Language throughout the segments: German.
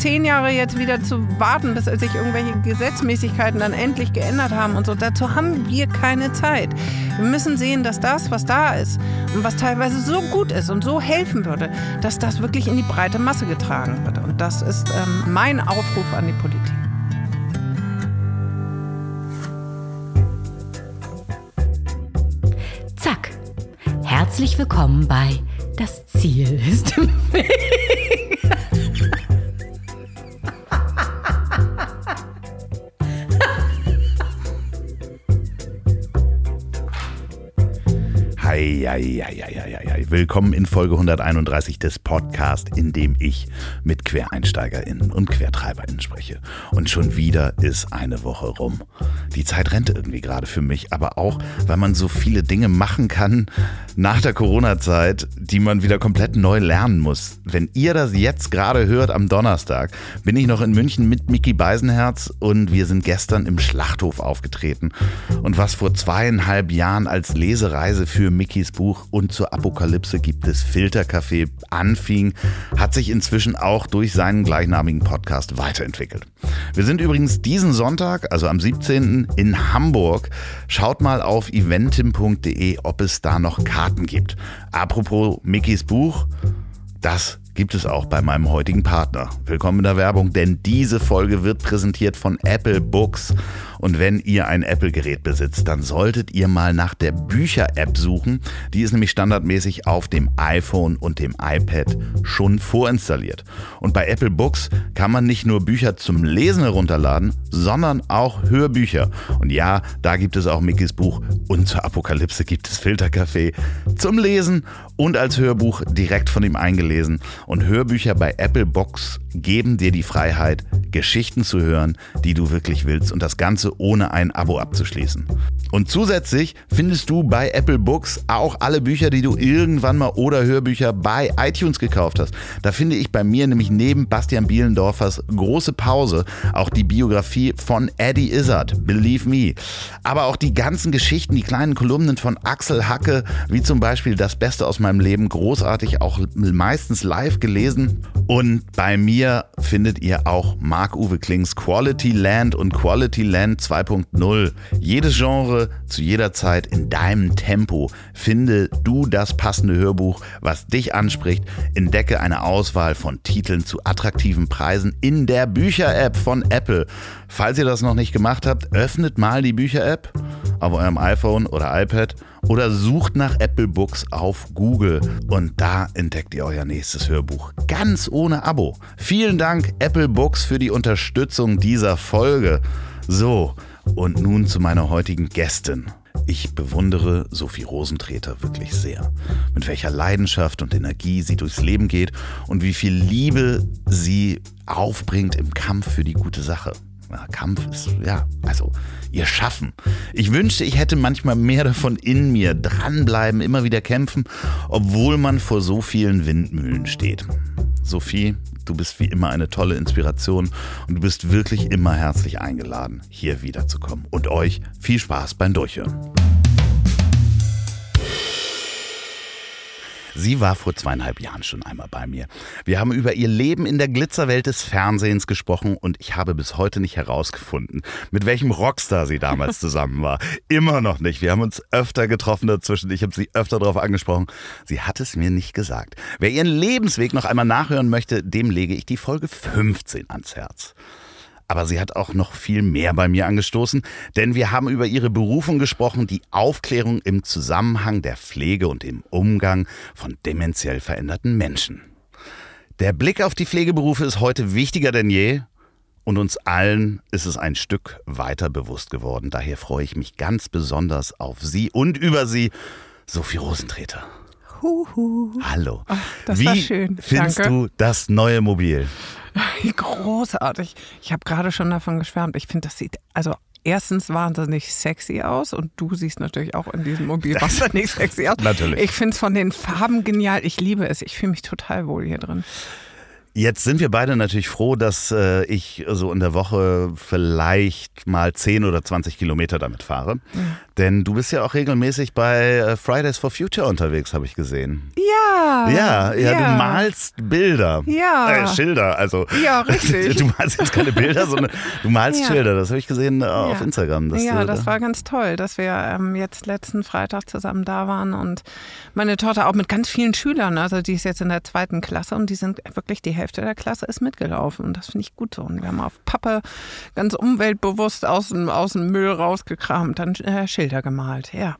zehn Jahre jetzt wieder zu warten, bis sich irgendwelche Gesetzmäßigkeiten dann endlich geändert haben und so. Dazu haben wir keine Zeit. Wir müssen sehen, dass das, was da ist und was teilweise so gut ist und so helfen würde, dass das wirklich in die breite Masse getragen wird. Und das ist ähm, mein Aufruf an die Politik. Zack. Herzlich willkommen bei Das Ziel ist im Weg. ai, ai, ai, ai. Willkommen in Folge 131 des Podcasts, in dem ich mit QuereinsteigerInnen und QuertreiberInnen spreche. Und schon wieder ist eine Woche rum. Die Zeit rennt irgendwie gerade für mich, aber auch, weil man so viele Dinge machen kann nach der Corona-Zeit, die man wieder komplett neu lernen muss. Wenn ihr das jetzt gerade hört am Donnerstag, bin ich noch in München mit Mickey Beisenherz und wir sind gestern im Schlachthof aufgetreten. Und was vor zweieinhalb Jahren als Lesereise für Mickys Buch und zur Apokalypse gibt es Filterkaffee anfing, hat sich inzwischen auch durch seinen gleichnamigen Podcast weiterentwickelt. Wir sind übrigens diesen Sonntag, also am 17. in Hamburg. Schaut mal auf eventim.de, ob es da noch Karten gibt. Apropos Mickys Buch, das gibt es auch bei meinem heutigen Partner. Willkommen in der Werbung, denn diese Folge wird präsentiert von Apple Books. Und wenn ihr ein Apple-Gerät besitzt, dann solltet ihr mal nach der Bücher-App suchen. Die ist nämlich standardmäßig auf dem iPhone und dem iPad schon vorinstalliert. Und bei Apple Books kann man nicht nur Bücher zum Lesen herunterladen, sondern auch Hörbücher. Und ja, da gibt es auch Mickys Buch und zur Apokalypse gibt es Filterkaffee zum Lesen und als Hörbuch direkt von ihm eingelesen. Und Hörbücher bei Apple Box geben dir die Freiheit, Geschichten zu hören, die du wirklich willst und das Ganze ohne ein Abo abzuschließen. Und zusätzlich findest du bei Apple Books auch alle Bücher, die du irgendwann mal oder Hörbücher bei iTunes gekauft hast. Da finde ich bei mir nämlich neben Bastian Bielendorfers große Pause auch die Biografie von Eddie Izzard, Believe Me. Aber auch die ganzen Geschichten, die kleinen Kolumnen von Axel Hacke, wie zum Beispiel Das Beste aus meinem Leben, großartig, auch meistens live gelesen. Und bei mir findet ihr auch Marc-Uwe Klings Quality Land und Quality Land 2.0. Jedes Genre zu jeder Zeit in deinem Tempo. Finde du das passende Hörbuch, was dich anspricht. Entdecke eine Auswahl von Titeln zu attraktiven Preisen in der Bücher-App von Apple. Falls ihr das noch nicht gemacht habt, öffnet mal die Bücher-App auf eurem iPhone oder iPad oder sucht nach Apple Books auf Google und da entdeckt ihr euer nächstes Hörbuch ganz ohne Abo. Vielen Dank Apple Books für die Unterstützung dieser Folge. So, und nun zu meiner heutigen Gästin. Ich bewundere Sophie Rosentreter wirklich sehr. Mit welcher Leidenschaft und Energie sie durchs Leben geht und wie viel Liebe sie aufbringt im Kampf für die gute Sache. Ja, Kampf ist, ja, also ihr Schaffen. Ich wünschte, ich hätte manchmal mehr davon in mir. Dranbleiben, immer wieder kämpfen, obwohl man vor so vielen Windmühlen steht. Sophie, du bist wie immer eine tolle Inspiration und du bist wirklich immer herzlich eingeladen, hier wiederzukommen. Und euch viel Spaß beim Durchhören. Sie war vor zweieinhalb Jahren schon einmal bei mir. Wir haben über ihr Leben in der Glitzerwelt des Fernsehens gesprochen und ich habe bis heute nicht herausgefunden, mit welchem Rockstar sie damals zusammen war. Immer noch nicht. Wir haben uns öfter getroffen dazwischen. Ich habe sie öfter darauf angesprochen. Sie hat es mir nicht gesagt. Wer ihren Lebensweg noch einmal nachhören möchte, dem lege ich die Folge 15 ans Herz. Aber sie hat auch noch viel mehr bei mir angestoßen, denn wir haben über ihre Berufung gesprochen, die Aufklärung im Zusammenhang der Pflege und im Umgang von dementiell veränderten Menschen. Der Blick auf die Pflegeberufe ist heute wichtiger denn je und uns allen ist es ein Stück weiter bewusst geworden. Daher freue ich mich ganz besonders auf Sie und über Sie, Sophie Rosentreter. Huhu. Hallo. Ach, das Wie war schön. findest Danke. du das neue Mobil? Großartig. Ich habe gerade schon davon geschwärmt. Ich finde, das sieht also erstens wahnsinnig sexy aus und du siehst natürlich auch in diesem Mobil wahnsinnig sexy aus. Natürlich. Ich finde es von den Farben genial. Ich liebe es. Ich fühle mich total wohl hier drin. Jetzt sind wir beide natürlich froh, dass äh, ich so in der Woche vielleicht mal 10 oder 20 Kilometer damit fahre. Mhm. Denn du bist ja auch regelmäßig bei äh, Fridays for Future unterwegs, habe ich gesehen. Ja. Ja, ja, du malst Bilder. Ja. Äh, Schilder, also. Ja, richtig. Du malst jetzt keine Bilder, sondern du malst ja. Schilder. Das habe ich gesehen äh, auf Instagram. Ja, das war ganz toll, dass wir ähm, jetzt letzten Freitag zusammen da waren und meine Tochter auch mit ganz vielen Schülern, also die ist jetzt in der zweiten Klasse und die sind wirklich die Hälfte der Klasse ist mitgelaufen und das finde ich gut so. Und wir haben auf Pappe ganz umweltbewusst aus dem, aus dem Müll rausgekramt, dann äh, Schilder gemalt, ja.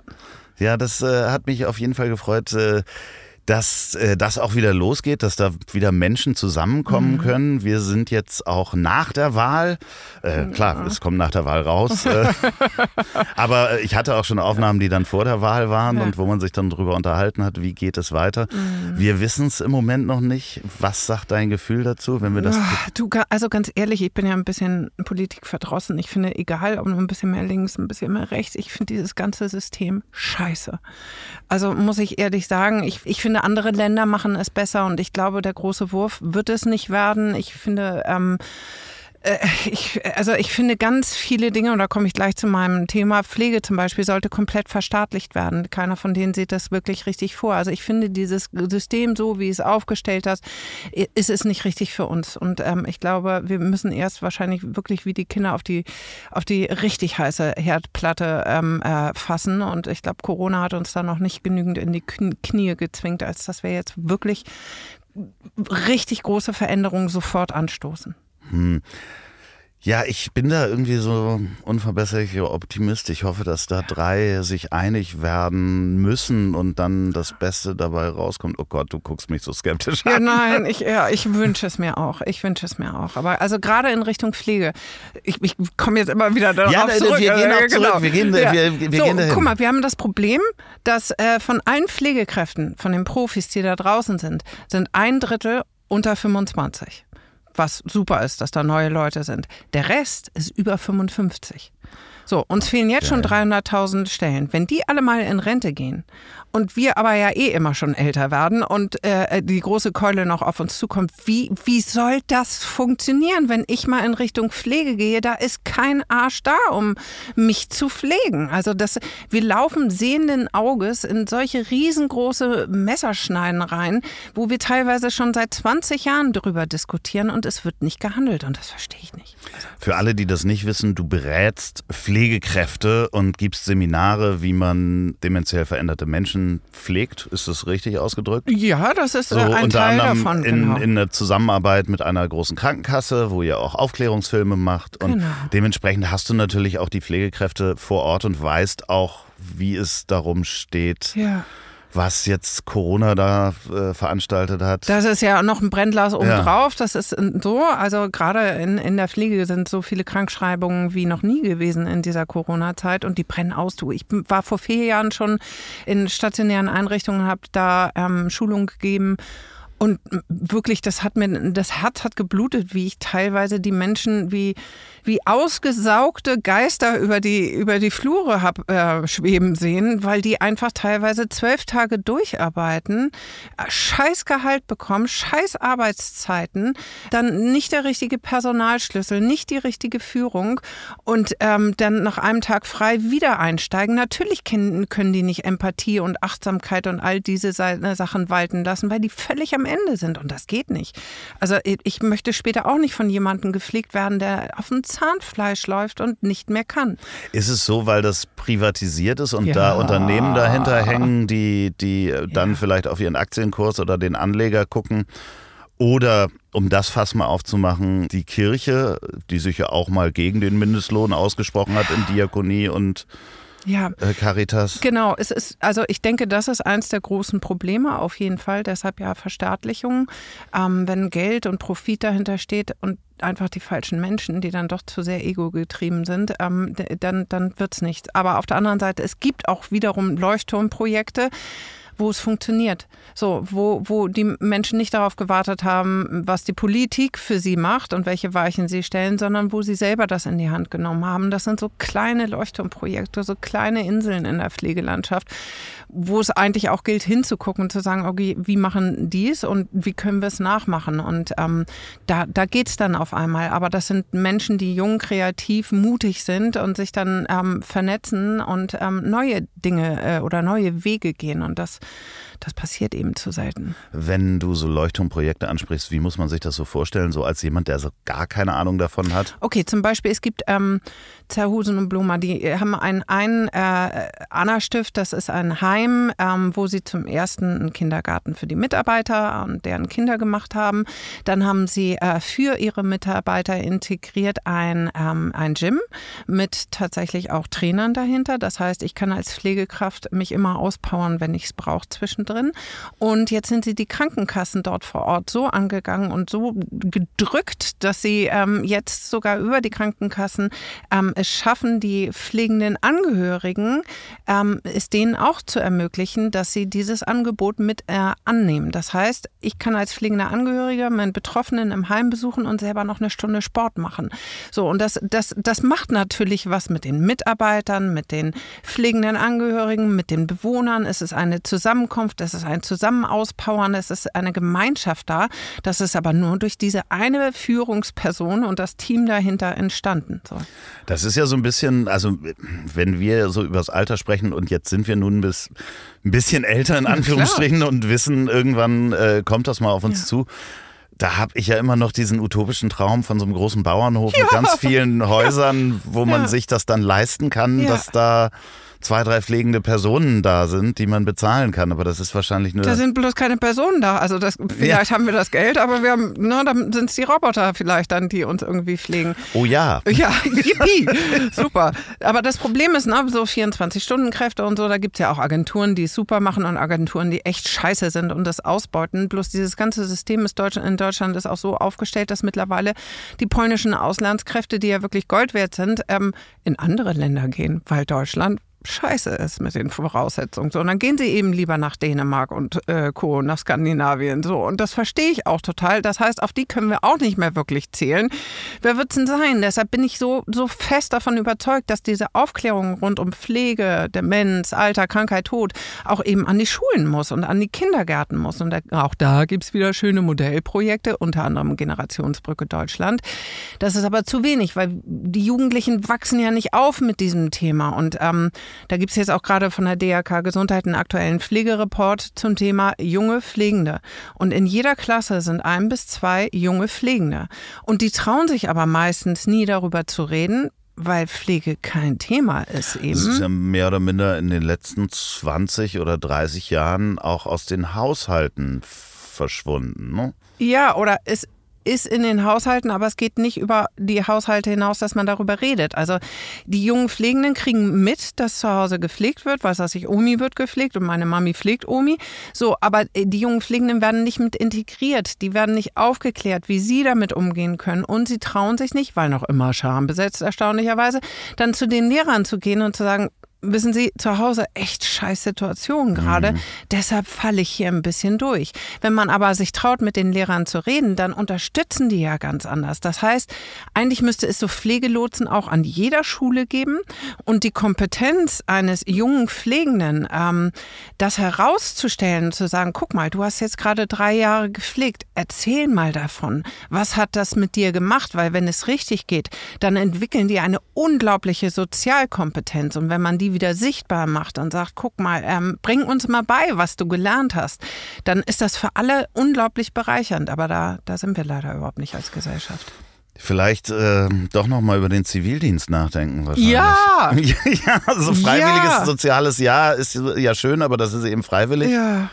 Ja, das äh, hat mich auf jeden Fall gefreut. Äh, dass äh, das auch wieder losgeht, dass da wieder Menschen zusammenkommen mhm. können. Wir sind jetzt auch nach der Wahl. Äh, klar, ja. es kommt nach der Wahl raus. Äh, aber ich hatte auch schon Aufnahmen, die dann vor der Wahl waren ja. und wo man sich dann darüber unterhalten hat, wie geht es weiter. Mhm. Wir wissen es im Moment noch nicht. Was sagt dein Gefühl dazu, wenn wir das. Du, also ganz ehrlich, ich bin ja ein bisschen Politik verdrossen. Ich finde, egal, ob ein bisschen mehr links, ein bisschen mehr rechts, ich finde dieses ganze System scheiße. Also muss ich ehrlich sagen, ich, ich finde, andere Länder machen es besser und ich glaube, der große Wurf wird es nicht werden. Ich finde, ähm, äh, ich, also ich finde ganz viele Dinge, und da komme ich gleich zu meinem Thema, Pflege zum Beispiel sollte komplett verstaatlicht werden. Keiner von denen sieht das wirklich richtig vor. Also ich finde dieses System so, wie es aufgestellt hast, ist es nicht richtig für uns. Und ähm, ich glaube, wir müssen erst wahrscheinlich wirklich wie die Kinder auf die, auf die richtig heiße Herdplatte ähm, äh, fassen. Und ich glaube, Corona hat uns da noch nicht genügend in die Knie gezwingt, als dass wir jetzt wirklich richtig große Veränderungen sofort anstoßen. Hm. Ja, ich bin da irgendwie so unverbesserlicher Optimist. Ich hoffe, dass da drei sich einig werden müssen und dann das Beste dabei rauskommt. Oh Gott, du guckst mich so skeptisch an. Ja, nein, ich, ja, ich wünsche es mir auch. Ich wünsche es mir auch. Aber also gerade in Richtung Pflege, ich, ich komme jetzt immer wieder darauf ja, zurück. Wir gehen auch zurück. Genau. Wir gehen, ja. wir, wir so, gehen dahin. Guck mal, wir haben das Problem, dass äh, von allen Pflegekräften, von den Profis, die da draußen sind, sind ein Drittel unter 25 was super ist, dass da neue Leute sind. Der Rest ist über 55. So, uns fehlen jetzt schon 300.000 Stellen. Wenn die alle mal in Rente gehen und wir aber ja eh immer schon älter werden und äh, die große Keule noch auf uns zukommt, wie, wie soll das funktionieren, wenn ich mal in Richtung Pflege gehe? Da ist kein Arsch da, um mich zu pflegen. Also das, wir laufen sehenden Auges in solche riesengroße Messerschneiden rein, wo wir teilweise schon seit 20 Jahren darüber diskutieren und es wird nicht gehandelt und das verstehe ich nicht. Also Für alle, die das nicht wissen, du berätst Pflegekräfte und gibst Seminare, wie man dementiell veränderte Menschen Menschen pflegt. Ist das richtig ausgedrückt? Ja, das ist so, äh, ein Teil davon. In, genau. in der Zusammenarbeit mit einer großen Krankenkasse, wo ihr auch Aufklärungsfilme macht. Und genau. dementsprechend hast du natürlich auch die Pflegekräfte vor Ort und weißt auch, wie es darum steht. Ja was jetzt Corona da äh, veranstaltet hat. Das ist ja noch ein Brennglas obendrauf. Ja. Das ist so. Also gerade in, in der Pflege sind so viele Krankschreibungen wie noch nie gewesen in dieser Corona-Zeit und die brennen aus. Du, ich war vor vier Jahren schon in stationären Einrichtungen, habe da ähm, Schulung gegeben und wirklich, das hat mir, das Herz hat geblutet, wie ich teilweise die Menschen wie, wie ausgesaugte Geister über die, über die Flure hab äh, schweben sehen, weil die einfach teilweise zwölf Tage durcharbeiten, scheiß Gehalt bekommen, scheiß Arbeitszeiten, dann nicht der richtige Personalschlüssel, nicht die richtige Führung und ähm, dann nach einem Tag frei wieder einsteigen. Natürlich können, können die nicht Empathie und Achtsamkeit und all diese Sachen walten lassen, weil die völlig am Ende sind und das geht nicht. Also ich möchte später auch nicht von jemandem gepflegt werden, der auf dem Zahnfleisch läuft und nicht mehr kann. Ist es so, weil das privatisiert ist und ja. da Unternehmen dahinter hängen, die, die dann ja. vielleicht auf ihren Aktienkurs oder den Anleger gucken? Oder um das Fass mal aufzumachen, die Kirche, die sich ja auch mal gegen den Mindestlohn ausgesprochen hat in Diakonie und ja. Äh, Caritas. Genau, es ist, also ich denke, das ist eins der großen Probleme auf jeden Fall. Deshalb ja Verstaatlichung. Ähm, wenn Geld und Profit dahinter steht und einfach die falschen Menschen, die dann doch zu sehr ego-getrieben sind, ähm, dann, dann wird es nichts. Aber auf der anderen Seite, es gibt auch wiederum Leuchtturmprojekte wo es funktioniert. So, wo, wo die Menschen nicht darauf gewartet haben, was die Politik für sie macht und welche Weichen sie stellen, sondern wo sie selber das in die Hand genommen haben. Das sind so kleine Leuchtturmprojekte, so kleine Inseln in der Pflegelandschaft, wo es eigentlich auch gilt, hinzugucken und zu sagen, okay, wie machen die es und wie können wir es nachmachen? Und ähm, da, da geht es dann auf einmal. Aber das sind Menschen, die jung, kreativ, mutig sind und sich dann ähm, vernetzen und ähm, neue Dinge äh, oder neue Wege gehen. Und das das passiert eben zu selten. Wenn du so Leuchtturmprojekte ansprichst, wie muss man sich das so vorstellen, so als jemand, der so gar keine Ahnung davon hat? Okay, zum Beispiel, es gibt ähm, Zerhusen und Bluma, die haben einen, einen äh, Anna-Stift, das ist ein Heim, ähm, wo sie zum ersten einen Kindergarten für die Mitarbeiter und deren Kinder gemacht haben. Dann haben sie äh, für ihre Mitarbeiter integriert ein, ähm, ein Gym mit tatsächlich auch Trainern dahinter. Das heißt, ich kann als Pflegekraft mich immer auspowern, wenn ich es brauche zwischendurch drin. Und jetzt sind sie die Krankenkassen dort vor Ort so angegangen und so gedrückt, dass sie ähm, jetzt sogar über die Krankenkassen ähm, es schaffen, die pflegenden Angehörigen ähm, es denen auch zu ermöglichen, dass sie dieses Angebot mit äh, annehmen. Das heißt, ich kann als pflegender Angehöriger meinen Betroffenen im Heim besuchen und selber noch eine Stunde Sport machen. So, und das, das, das macht natürlich was mit den Mitarbeitern, mit den pflegenden Angehörigen, mit den Bewohnern. Es ist eine Zusammenkunft, es ist ein Zusammenauspowern, es ist eine Gemeinschaft da. Das ist aber nur durch diese eine Führungsperson und das Team dahinter entstanden. So. Das ist ja so ein bisschen, also wenn wir so über das Alter sprechen und jetzt sind wir nun bis ein bisschen älter in Anführungsstrichen und wissen, irgendwann äh, kommt das mal auf uns ja. zu da habe ich ja immer noch diesen utopischen Traum von so einem großen Bauernhof ja. mit ganz vielen Häusern, wo man ja. sich das dann leisten kann, ja. dass da zwei, drei pflegende Personen da sind, die man bezahlen kann. Aber das ist wahrscheinlich nur. Da sind bloß keine Personen da. Also das, vielleicht ja. haben wir das Geld, aber wir haben, na, dann sind es die Roboter vielleicht dann, die uns irgendwie pflegen. Oh ja. Ja, yippie. super. Aber das Problem ist, ne, so 24-Stunden-Kräfte und so, da gibt es ja auch Agenturen, die es super machen und Agenturen, die echt scheiße sind und das ausbeuten. Bloß dieses ganze System ist Deutsch, in Deutschland ist auch so aufgestellt, dass mittlerweile die polnischen Auslandskräfte, die ja wirklich Gold wert sind, ähm, in andere Länder gehen, weil Deutschland scheiße ist mit den Voraussetzungen. So, und dann gehen sie eben lieber nach Dänemark und äh, Co., nach Skandinavien. So, und das verstehe ich auch total. Das heißt, auf die können wir auch nicht mehr wirklich zählen. Wer wird es denn sein? Deshalb bin ich so, so fest davon überzeugt, dass diese Aufklärung rund um Pflege, Demenz, Alter, Krankheit, Tod auch eben an die Schulen muss und an die Kindergärten muss. Und auch da gibt es wieder schöne Modellprojekte, unter anderem Generationsbrücke Deutschland. Das ist aber zu wenig, weil die Jugendlichen wachsen ja nicht auf mit diesem Thema. Und ähm, da gibt es jetzt auch gerade von der DRK Gesundheit einen aktuellen Pflegereport zum Thema junge Pflegende. Und in jeder Klasse sind ein bis zwei junge Pflegende. Und die trauen sich aber meistens nie darüber zu reden, weil Pflege kein Thema ist eben. Es ist ja mehr oder minder in den letzten 20 oder 30 Jahren auch aus den Haushalten verschwunden. Ne? Ja, oder es ist in den Haushalten, aber es geht nicht über die Haushalte hinaus, dass man darüber redet. Also die jungen Pflegenden kriegen mit, dass zu Hause gepflegt wird, was weiß ich, Omi wird gepflegt und meine Mami pflegt Omi. So, aber die jungen Pflegenden werden nicht mit integriert, die werden nicht aufgeklärt, wie sie damit umgehen können und sie trauen sich nicht, weil noch immer Scham besetzt erstaunlicherweise, dann zu den Lehrern zu gehen und zu sagen, wissen Sie, zu Hause echt scheiß Situation gerade. Mhm. Deshalb falle ich hier ein bisschen durch. Wenn man aber sich traut, mit den Lehrern zu reden, dann unterstützen die ja ganz anders. Das heißt, eigentlich müsste es so Pflegelotsen auch an jeder Schule geben und die Kompetenz eines jungen Pflegenden, ähm, das herauszustellen, zu sagen, guck mal, du hast jetzt gerade drei Jahre gepflegt, erzähl mal davon. Was hat das mit dir gemacht? Weil wenn es richtig geht, dann entwickeln die eine unglaubliche Sozialkompetenz und wenn man die wieder sichtbar macht und sagt, guck mal, ähm, bring uns mal bei, was du gelernt hast, dann ist das für alle unglaublich bereichernd. Aber da, da sind wir leider überhaupt nicht als Gesellschaft. Vielleicht äh, doch noch mal über den Zivildienst nachdenken wahrscheinlich. Ja! ja, so freiwilliges ja. soziales Jahr ist ja schön, aber das ist eben freiwillig. Ja.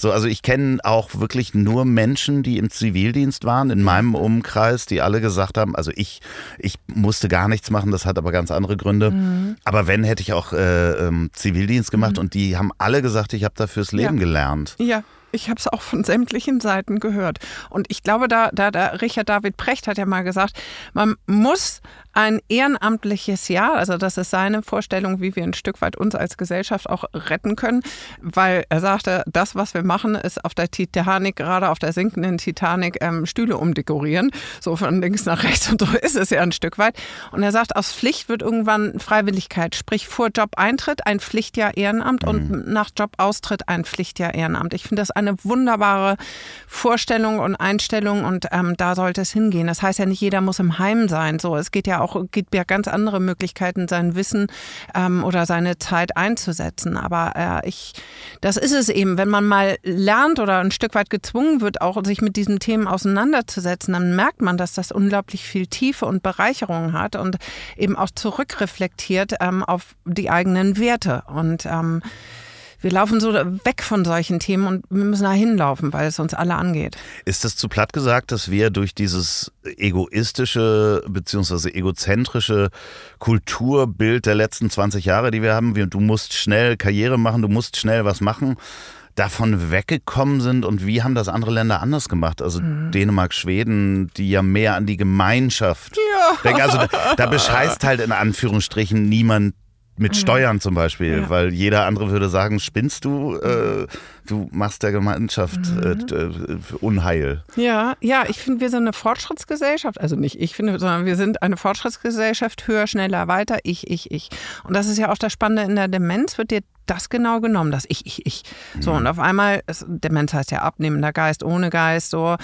So, also ich kenne auch wirklich nur Menschen, die im Zivildienst waren, in meinem Umkreis, die alle gesagt haben, also ich, ich musste gar nichts machen, das hat aber ganz andere Gründe. Mhm. Aber wenn, hätte ich auch äh, ähm, Zivildienst gemacht mhm. und die haben alle gesagt, ich habe da fürs Leben ja. gelernt. Ja. Ich habe es auch von sämtlichen Seiten gehört. Und ich glaube, da, da, da Richard David Precht hat ja mal gesagt, man muss ein ehrenamtliches Jahr, also das ist seine Vorstellung, wie wir ein Stück weit uns als Gesellschaft auch retten können, weil er sagte, das, was wir machen, ist auf der Titanic, gerade auf der sinkenden Titanic, ähm, Stühle umdekorieren, so von links nach rechts und so ist es ja ein Stück weit. Und er sagt, aus Pflicht wird irgendwann Freiwilligkeit, sprich vor Job-Eintritt ein Pflichtjahr Ehrenamt mhm. und nach Job-Austritt ein Pflichtjahr Ehrenamt. Ich finde das eine wunderbare Vorstellung und Einstellung und ähm, da sollte es hingehen. Das heißt ja nicht, jeder muss im Heim sein. So, es geht ja auch gibt ja ganz andere Möglichkeiten, sein Wissen ähm, oder seine Zeit einzusetzen. Aber äh, ich, das ist es eben, wenn man mal lernt oder ein Stück weit gezwungen wird, auch sich mit diesen Themen auseinanderzusetzen, dann merkt man, dass das unglaublich viel Tiefe und Bereicherung hat und eben auch zurückreflektiert ähm, auf die eigenen Werte und ähm, wir laufen so weg von solchen Themen und wir müssen da hinlaufen, weil es uns alle angeht. Ist das zu platt gesagt, dass wir durch dieses egoistische bzw. egozentrische Kulturbild der letzten 20 Jahre, die wir haben, du musst schnell Karriere machen, du musst schnell was machen, davon weggekommen sind und wie haben das andere Länder anders gemacht? Also mhm. Dänemark, Schweden, die ja mehr an die Gemeinschaft ja. denken. Also da, da bescheißt halt in Anführungsstrichen niemand mit mhm. Steuern zum Beispiel, ja. weil jeder andere würde sagen, spinnst du, äh, du machst der Gemeinschaft mhm. äh, Unheil. Ja, ja, ich finde, wir sind eine Fortschrittsgesellschaft, also nicht ich finde, sondern wir sind eine Fortschrittsgesellschaft, höher, schneller, weiter, ich, ich, ich. Und das ist ja auch das Spannende in der Demenz, wird dir das genau genommen, das ich, ich, ich. So, mhm. und auf einmal, ist, Demenz heißt ja abnehmender Geist, ohne Geist, so.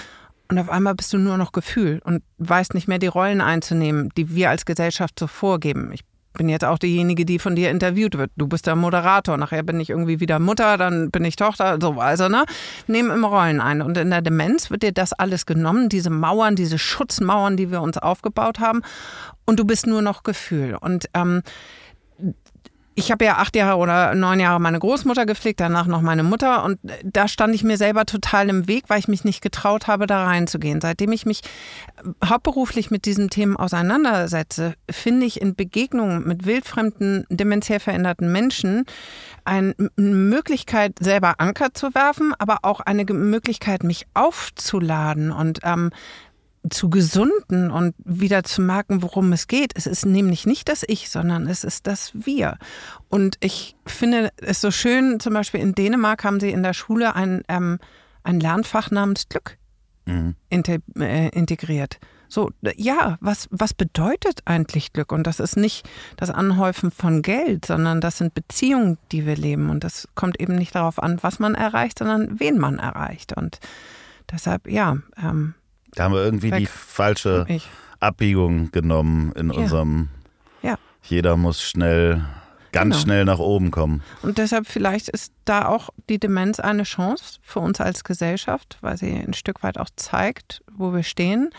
Und auf einmal bist du nur noch Gefühl und weißt nicht mehr die Rollen einzunehmen, die wir als Gesellschaft so vorgeben. Ich bin jetzt auch diejenige, die von dir interviewt wird. Du bist der Moderator. Nachher bin ich irgendwie wieder Mutter, dann bin ich Tochter. So, also, ne? Nehmen immer Rollen ein. Und in der Demenz wird dir das alles genommen, diese Mauern, diese Schutzmauern, die wir uns aufgebaut haben. Und du bist nur noch Gefühl. Und ähm, ich habe ja acht Jahre oder neun Jahre meine Großmutter gepflegt, danach noch meine Mutter. Und da stand ich mir selber total im Weg, weil ich mich nicht getraut habe, da reinzugehen. Seitdem ich mich hauptberuflich mit diesen Themen auseinandersetze, finde ich in Begegnungen mit wildfremden, dementiell veränderten Menschen eine Möglichkeit, selber Anker zu werfen, aber auch eine Möglichkeit, mich aufzuladen und ähm, zu gesunden und wieder zu merken, worum es geht. Es ist nämlich nicht das Ich, sondern es ist das Wir. Und ich finde es so schön, zum Beispiel in Dänemark haben sie in der Schule ein, ähm, ein Lernfach namens Glück mhm. äh, integriert. So, ja, was, was bedeutet eigentlich Glück? Und das ist nicht das Anhäufen von Geld, sondern das sind Beziehungen, die wir leben. Und das kommt eben nicht darauf an, was man erreicht, sondern wen man erreicht. Und deshalb, ja, ähm, da haben wir irgendwie Weg. die falsche ich. Abbiegung genommen in ja. unserem. Ja. Jeder muss schnell, ganz genau. schnell nach oben kommen. Und deshalb vielleicht ist da auch die Demenz eine Chance für uns als Gesellschaft, weil sie ein Stück weit auch zeigt, wo wir stehen.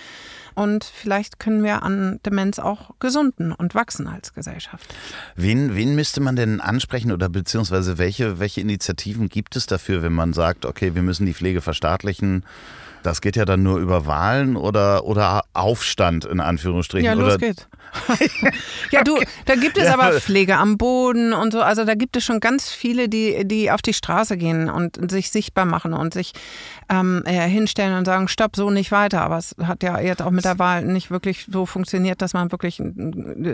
Und vielleicht können wir an Demenz auch gesunden und wachsen als Gesellschaft. Wen, wen müsste man denn ansprechen oder beziehungsweise welche, welche Initiativen gibt es dafür, wenn man sagt, okay, wir müssen die Pflege verstaatlichen? Das geht ja dann nur über Wahlen oder, oder Aufstand in Anführungsstrichen. Ja, los oder geht's. ja, du, da gibt es ja. aber Pflege am Boden und so. Also da gibt es schon ganz viele, die, die auf die Straße gehen und sich sichtbar machen und sich ähm, hinstellen und sagen, stopp, so nicht weiter. Aber es hat ja jetzt auch mit der Wahl nicht wirklich so funktioniert, dass man wirklich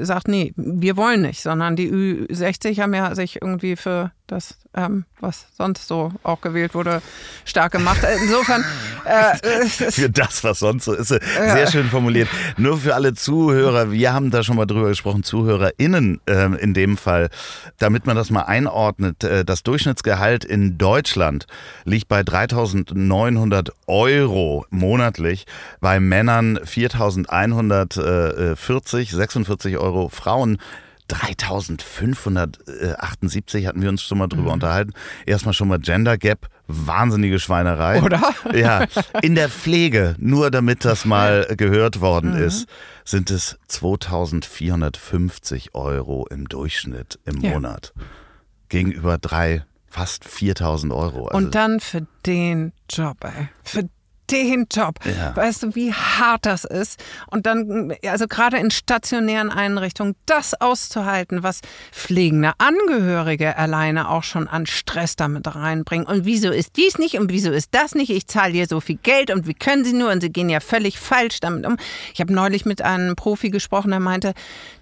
sagt, nee, wir wollen nicht, sondern die Ü60 haben ja sich irgendwie für das, ähm, was sonst so auch gewählt wurde, stark gemacht. Insofern. Äh, für das, was sonst so ist. Sehr schön formuliert. Nur für alle Zuhörer, wir haben da schon mal drüber gesprochen, ZuhörerInnen äh, in dem Fall, damit man das mal einordnet. Äh, das Durchschnittsgehalt in Deutschland liegt bei 3.900 Euro monatlich, bei Männern 4.140, 46 Euro, Frauen 3578 hatten wir uns schon mal drüber mhm. unterhalten. Erstmal schon mal Gender Gap, wahnsinnige Schweinerei. Oder? Ja. In der Pflege, nur damit das mal gehört worden mhm. ist, sind es 2450 Euro im Durchschnitt im ja. Monat. Gegenüber drei, fast 4000 Euro. Also Und dann für den Job, ey. Für den Job. Ja. Weißt du, wie hart das ist? Und dann, also gerade in stationären Einrichtungen, das auszuhalten, was pflegende Angehörige alleine auch schon an Stress damit reinbringen. Und wieso ist dies nicht und wieso ist das nicht? Ich zahle hier so viel Geld und wie können sie nur? Und sie gehen ja völlig falsch damit um. Ich habe neulich mit einem Profi gesprochen, der meinte,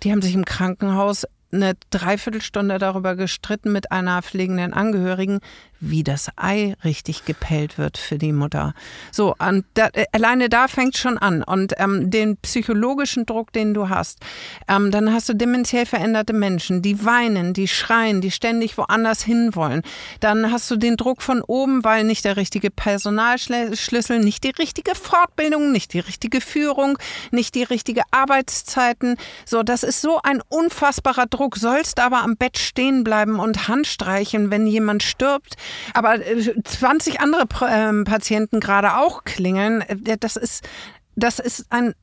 die haben sich im Krankenhaus eine Dreiviertelstunde darüber gestritten mit einer pflegenden Angehörigen, wie das Ei richtig gepellt wird für die Mutter. So, und da, äh, alleine da fängt schon an. Und ähm, den psychologischen Druck, den du hast, ähm, dann hast du dementiell veränderte Menschen, die weinen, die schreien, die ständig woanders hinwollen. Dann hast du den Druck von oben, weil nicht der richtige Personalschlüssel, nicht die richtige Fortbildung, nicht die richtige Führung, nicht die richtige Arbeitszeiten. So, das ist so ein unfassbarer Druck. Sollst aber am Bett stehen bleiben und Handstreichen, wenn jemand stirbt aber 20 äh, andere ähm, Patienten gerade auch klingeln, äh, das ist, das ist ein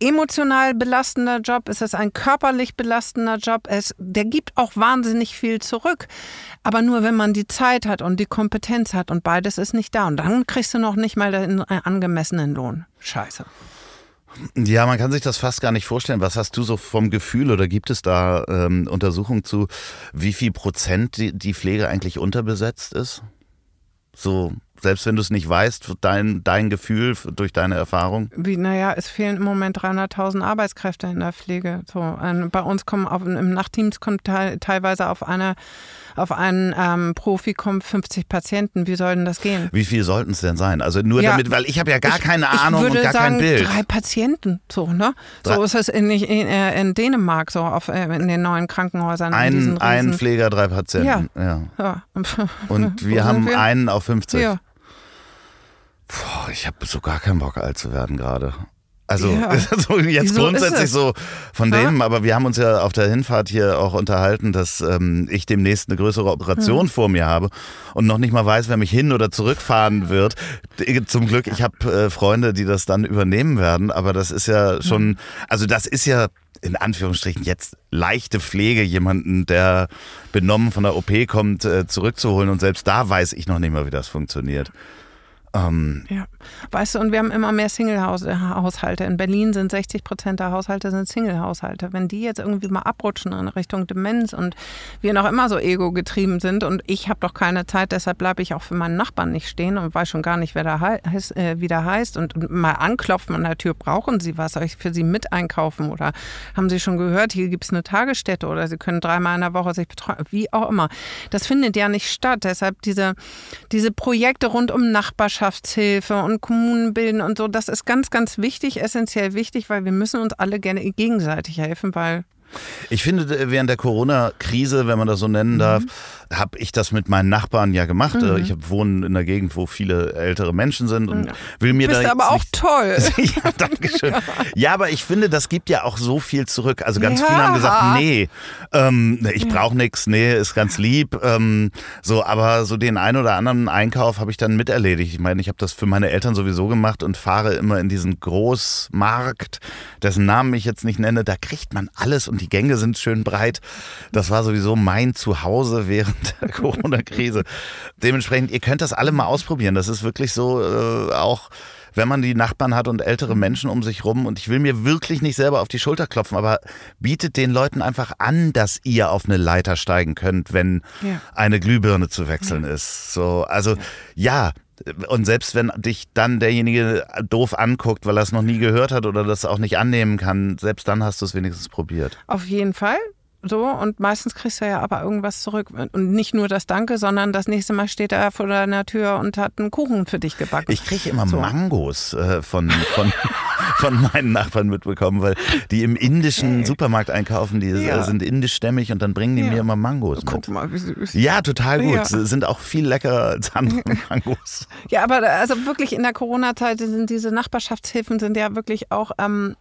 emotional belastender Job, es ist ein körperlich belastender Job, es, der gibt auch wahnsinnig viel zurück. Aber nur wenn man die Zeit hat und die Kompetenz hat und beides ist nicht da. Und dann kriegst du noch nicht mal den äh, angemessenen Lohn. Scheiße. Ja, man kann sich das fast gar nicht vorstellen. Was hast du so vom Gefühl oder gibt es da ähm, Untersuchungen zu, wie viel Prozent die, die Pflege eigentlich unterbesetzt ist? So, selbst wenn du es nicht weißt, dein, dein Gefühl durch deine Erfahrung? Wie, naja, es fehlen im Moment 300.000 Arbeitskräfte in der Pflege. So, ähm, bei uns kommen auf, im Nachtteams kommt teilweise auf eine auf einen ähm, Profi kommen 50 Patienten. Wie soll denn das gehen? Wie viel sollten es denn sein? Also nur ja, damit, weil ich habe ja gar ich, keine Ahnung und gar sagen, kein Bild. Drei Patienten, so ne? So ist es in, in, äh, in Dänemark so auf äh, in den neuen Krankenhäusern. Ein, ein Pfleger, drei Patienten. Ja. ja. ja. Und wir haben wir? einen auf 50. Ja. Puh, ich habe so gar keinen Bock alt zu werden gerade. Also ja. so jetzt Wieso grundsätzlich so von dem, ha? aber wir haben uns ja auf der Hinfahrt hier auch unterhalten, dass ähm, ich demnächst eine größere Operation hm. vor mir habe und noch nicht mal weiß, wer mich hin oder zurückfahren wird. Zum Glück, ich habe äh, Freunde, die das dann übernehmen werden, aber das ist ja schon, also das ist ja in Anführungsstrichen jetzt leichte Pflege, jemanden, der benommen von der OP kommt, äh, zurückzuholen und selbst da weiß ich noch nicht mal, wie das funktioniert. Ähm, ja, weißt du, und wir haben immer mehr Single-Haushalte. In Berlin sind 60 Prozent der Haushalte Single-Haushalte. Wenn die jetzt irgendwie mal abrutschen in Richtung Demenz und wir noch immer so ego-getrieben sind und ich habe doch keine Zeit, deshalb bleibe ich auch für meinen Nachbarn nicht stehen und weiß schon gar nicht, wer da heißt, äh, wie der heißt und, und, mal anklopfen an der Tür, brauchen Sie was? Soll ich für Sie mit einkaufen oder haben Sie schon gehört, hier gibt es eine Tagesstätte oder Sie können dreimal in der Woche sich betreuen, wie auch immer. Das findet ja nicht statt. Deshalb diese, diese Projekte rund um Nachbarschaft Nachbarschaftshilfe und Kommunen bilden und so. Das ist ganz, ganz wichtig, essentiell wichtig, weil wir müssen uns alle gerne gegenseitig helfen, weil ich finde, während der Corona-Krise, wenn man das so nennen darf, mhm habe ich das mit meinen Nachbarn ja gemacht. Mhm. Ich wohne in einer Gegend, wo viele ältere Menschen sind und will mir Bist da aber auch toll. ja, danke schön. Ja. ja, aber ich finde, das gibt ja auch so viel zurück. Also ganz ja. viele haben gesagt, nee, ähm, ich brauche nichts, nee, ist ganz lieb. Ähm, so, aber so den einen oder anderen Einkauf habe ich dann miterledigt. Ich meine, ich habe das für meine Eltern sowieso gemacht und fahre immer in diesen Großmarkt, dessen Namen ich jetzt nicht nenne. Da kriegt man alles und die Gänge sind schön breit. Das war sowieso mein Zuhause während der Corona-Krise. Dementsprechend, ihr könnt das alle mal ausprobieren. Das ist wirklich so äh, auch wenn man die Nachbarn hat und ältere Menschen um sich rum. Und ich will mir wirklich nicht selber auf die Schulter klopfen, aber bietet den Leuten einfach an, dass ihr auf eine Leiter steigen könnt, wenn ja. eine Glühbirne zu wechseln ja. ist. So, also ja. Und selbst wenn dich dann derjenige doof anguckt, weil er es noch nie gehört hat oder das auch nicht annehmen kann, selbst dann hast du es wenigstens probiert. Auf jeden Fall. So, und meistens kriegst du ja aber irgendwas zurück. Und nicht nur das Danke, sondern das nächste Mal steht er vor deiner Tür und hat einen Kuchen für dich gebacken. Ich kriege immer so. Mangos äh, von, von, von meinen Nachbarn mitbekommen, weil die im indischen Supermarkt einkaufen, die ja. sind indischstämmig und dann bringen die ja. mir immer Mangos mit. Guck mal, wie süß. Ja, total gut. Ja. Sind auch viel leckerer als andere Mangos. Ja, aber also wirklich in der Corona-Zeit sind diese Nachbarschaftshilfen sind ja wirklich auch ähm,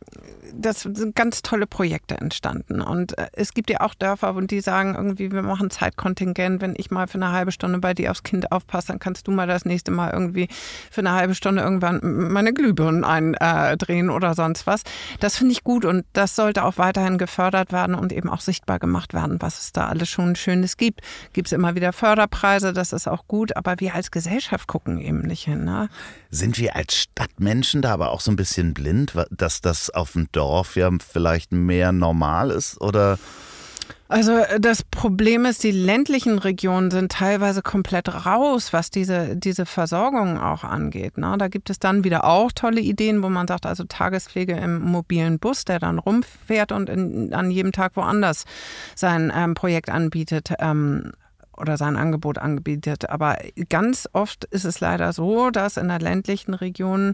das sind ganz tolle Projekte entstanden. Und äh, es gibt ja auch Dörfer, und die sagen irgendwie, wir machen Zeitkontingent. Wenn ich mal für eine halbe Stunde bei dir aufs Kind aufpasse, dann kannst du mal das nächste Mal irgendwie für eine halbe Stunde irgendwann meine Glühbirnen eindrehen oder sonst was. Das finde ich gut und das sollte auch weiterhin gefördert werden und eben auch sichtbar gemacht werden, was es da alles schon Schönes gibt. Gibt es immer wieder Förderpreise, das ist auch gut, aber wir als Gesellschaft gucken eben nicht hin. Ne? Sind wir als Stadtmenschen da aber auch so ein bisschen blind, dass das auf dem Dorf ja vielleicht mehr normal ist oder? Also äh, das Problem ist, die ländlichen Regionen sind teilweise komplett raus, was diese, diese Versorgung auch angeht. Ne? Da gibt es dann wieder auch tolle Ideen, wo man sagt, also Tagespflege im mobilen Bus, der dann rumfährt und in, an jedem Tag woanders sein ähm, Projekt anbietet. Ähm, oder sein Angebot angebietet. Aber ganz oft ist es leider so, dass in der ländlichen Region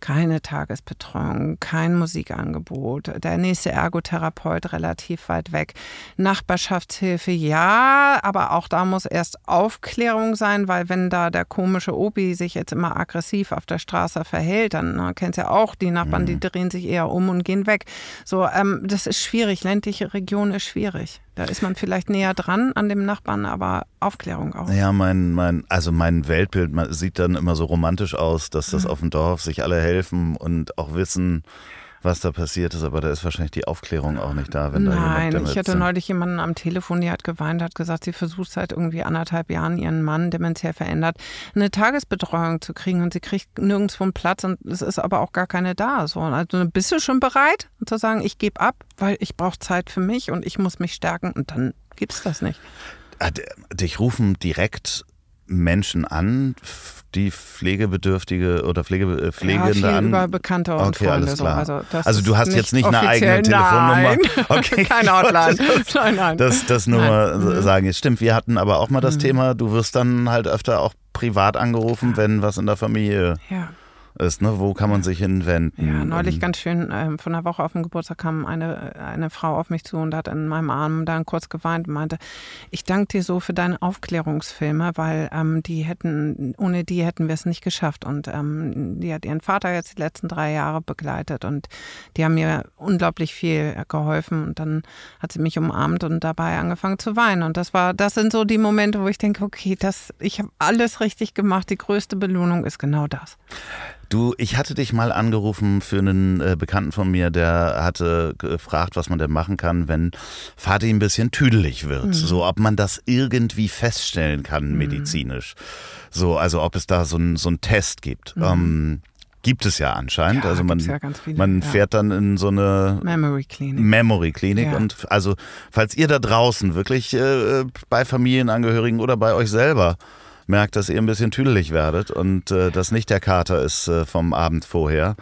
keine Tagesbetreuung, kein Musikangebot, der nächste Ergotherapeut relativ weit weg. Nachbarschaftshilfe ja, aber auch da muss erst Aufklärung sein, weil wenn da der komische Obi sich jetzt immer aggressiv auf der Straße verhält, dann na, kennst ja auch die Nachbarn, die mhm. drehen sich eher um und gehen weg. So, ähm, das ist schwierig. Ländliche Region ist schwierig. Da ist man vielleicht näher dran an dem Nachbarn, aber Aufklärung auch. Ja, mein, mein, also mein Weltbild sieht dann immer so romantisch aus, dass das mhm. auf dem Dorf sich alle helfen und auch wissen, was da passiert ist, aber da ist wahrscheinlich die Aufklärung auch nicht da, wenn Nein, da jemand Nein, ich hatte neulich jemanden am Telefon, die hat geweint, hat gesagt, sie versucht seit irgendwie anderthalb Jahren ihren Mann dementiell verändert, eine Tagesbetreuung zu kriegen und sie kriegt nirgendwo einen Platz und es ist aber auch gar keine da. So, also bist du schon bereit zu sagen, ich gebe ab, weil ich brauche Zeit für mich und ich muss mich stärken und dann gibt es das nicht. Ah, dich rufen direkt Menschen an, die Pflegebedürftige oder Pflege, äh, Pflegende ja, an? über Bekannte und okay, Freunde. So. Also, also du hast jetzt nicht eine eigene Telefonnummer? Okay. Keine Hotline. nein, nein. Das, das nur nein. mal mhm. sagen. Jetzt stimmt, wir hatten aber auch mal das mhm. Thema, du wirst dann halt öfter auch privat angerufen, wenn was in der Familie ja ist. Ne? Wo kann man sich hinwenden? Ja, neulich ganz schön, ähm, von der Woche auf dem Geburtstag kam eine, eine Frau auf mich zu und hat in meinem Arm dann kurz geweint und meinte, ich danke dir so für deine Aufklärungsfilme, weil ähm, die hätten, ohne die hätten wir es nicht geschafft. Und ähm, die hat ihren Vater jetzt die letzten drei Jahre begleitet und die haben mir unglaublich viel geholfen. Und dann hat sie mich umarmt und dabei angefangen zu weinen. Und das war, das sind so die Momente, wo ich denke, okay, das, ich habe alles richtig gemacht. Die größte Belohnung ist genau das. Du, ich hatte dich mal angerufen für einen äh, Bekannten von mir, der hatte gefragt, was man denn machen kann, wenn Vati ein bisschen tüdelig wird. Mhm. So, ob man das irgendwie feststellen kann, mhm. medizinisch. So, also ob es da so einen so Test gibt. Mhm. Ähm, gibt es ja anscheinend. Ja, also man, ja viele, man fährt dann in so eine Memory Clinic. Memory Clinic. Ja. Und also, falls ihr da draußen wirklich äh, bei Familienangehörigen oder bei euch selber merkt, dass ihr ein bisschen tüdelig werdet und äh, das nicht der Kater ist äh, vom Abend vorher,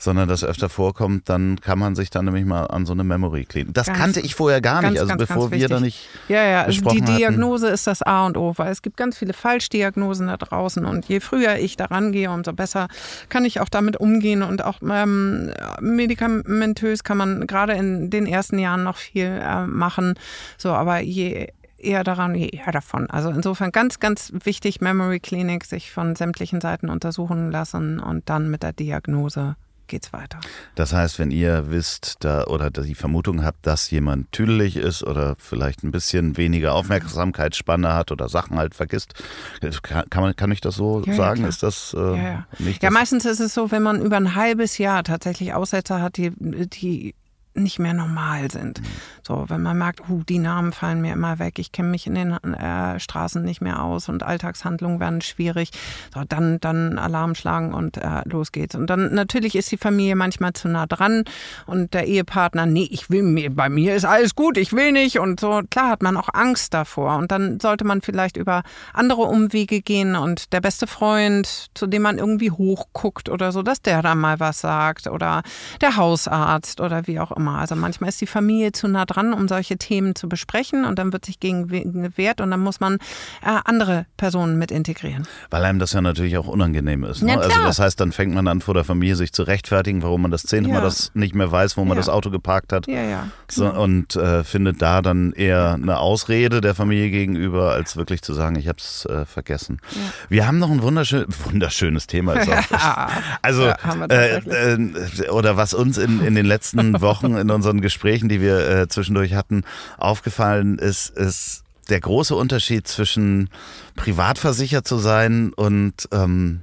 sondern das öfter vorkommt, dann kann man sich dann nämlich mal an so eine Memory cleanen. Das ganz, kannte ich vorher gar ganz, nicht, also ganz, bevor wir da nicht Ja, ja, also die Diagnose hatten. ist das A und O, weil es gibt ganz viele Falschdiagnosen da draußen und je früher ich daran gehe, umso besser kann ich auch damit umgehen und auch ähm, medikamentös kann man gerade in den ersten Jahren noch viel äh, machen. So, aber je eher daran, eher davon. Also insofern ganz, ganz wichtig, Memory Clinic, sich von sämtlichen Seiten untersuchen lassen und dann mit der Diagnose geht's weiter. Das heißt, wenn ihr wisst da, oder die Vermutung habt, dass jemand tüdelig ist oder vielleicht ein bisschen weniger Aufmerksamkeitsspanne hat oder Sachen halt vergisst, kann, man, kann ich das so ja, sagen? Ja, ist das äh, ja, nicht? Ja, meistens ist es so, wenn man über ein halbes Jahr tatsächlich Aussetzer hat, die, die nicht mehr normal sind. Mhm. So, wenn man merkt, uh, die Namen fallen mir immer weg, ich kenne mich in den äh, Straßen nicht mehr aus und Alltagshandlungen werden schwierig, so, dann, dann Alarm schlagen und äh, los geht's. Und dann natürlich ist die Familie manchmal zu nah dran und der Ehepartner, nee, ich will mir, bei mir ist alles gut, ich will nicht und so. Klar hat man auch Angst davor und dann sollte man vielleicht über andere Umwege gehen und der beste Freund, zu dem man irgendwie hochguckt oder so, dass der dann mal was sagt oder der Hausarzt oder wie auch immer immer. Also manchmal ist die Familie zu nah dran, um solche Themen zu besprechen und dann wird sich gegen gewehrt und dann muss man äh, andere Personen mit integrieren. Weil einem das ja natürlich auch unangenehm ist. Ne? Ja, also das heißt, dann fängt man an vor der Familie sich zu rechtfertigen, warum man das zehnte Mal Ja. das nicht mehr weiß, wo man Ja. das Auto geparkt hat. Ja, ja. So, und äh, findet da dann eher eine Ausrede der Familie gegenüber, als wirklich zu sagen, ich habe es äh, vergessen. Wir haben noch ein wunderschön, wunderschönes Thema. Also, äh, oder was uns in, in den letzten Wochen in unseren Gesprächen, die wir äh, zwischendurch hatten, aufgefallen ist, ist der große Unterschied zwischen privatversichert zu sein und ähm,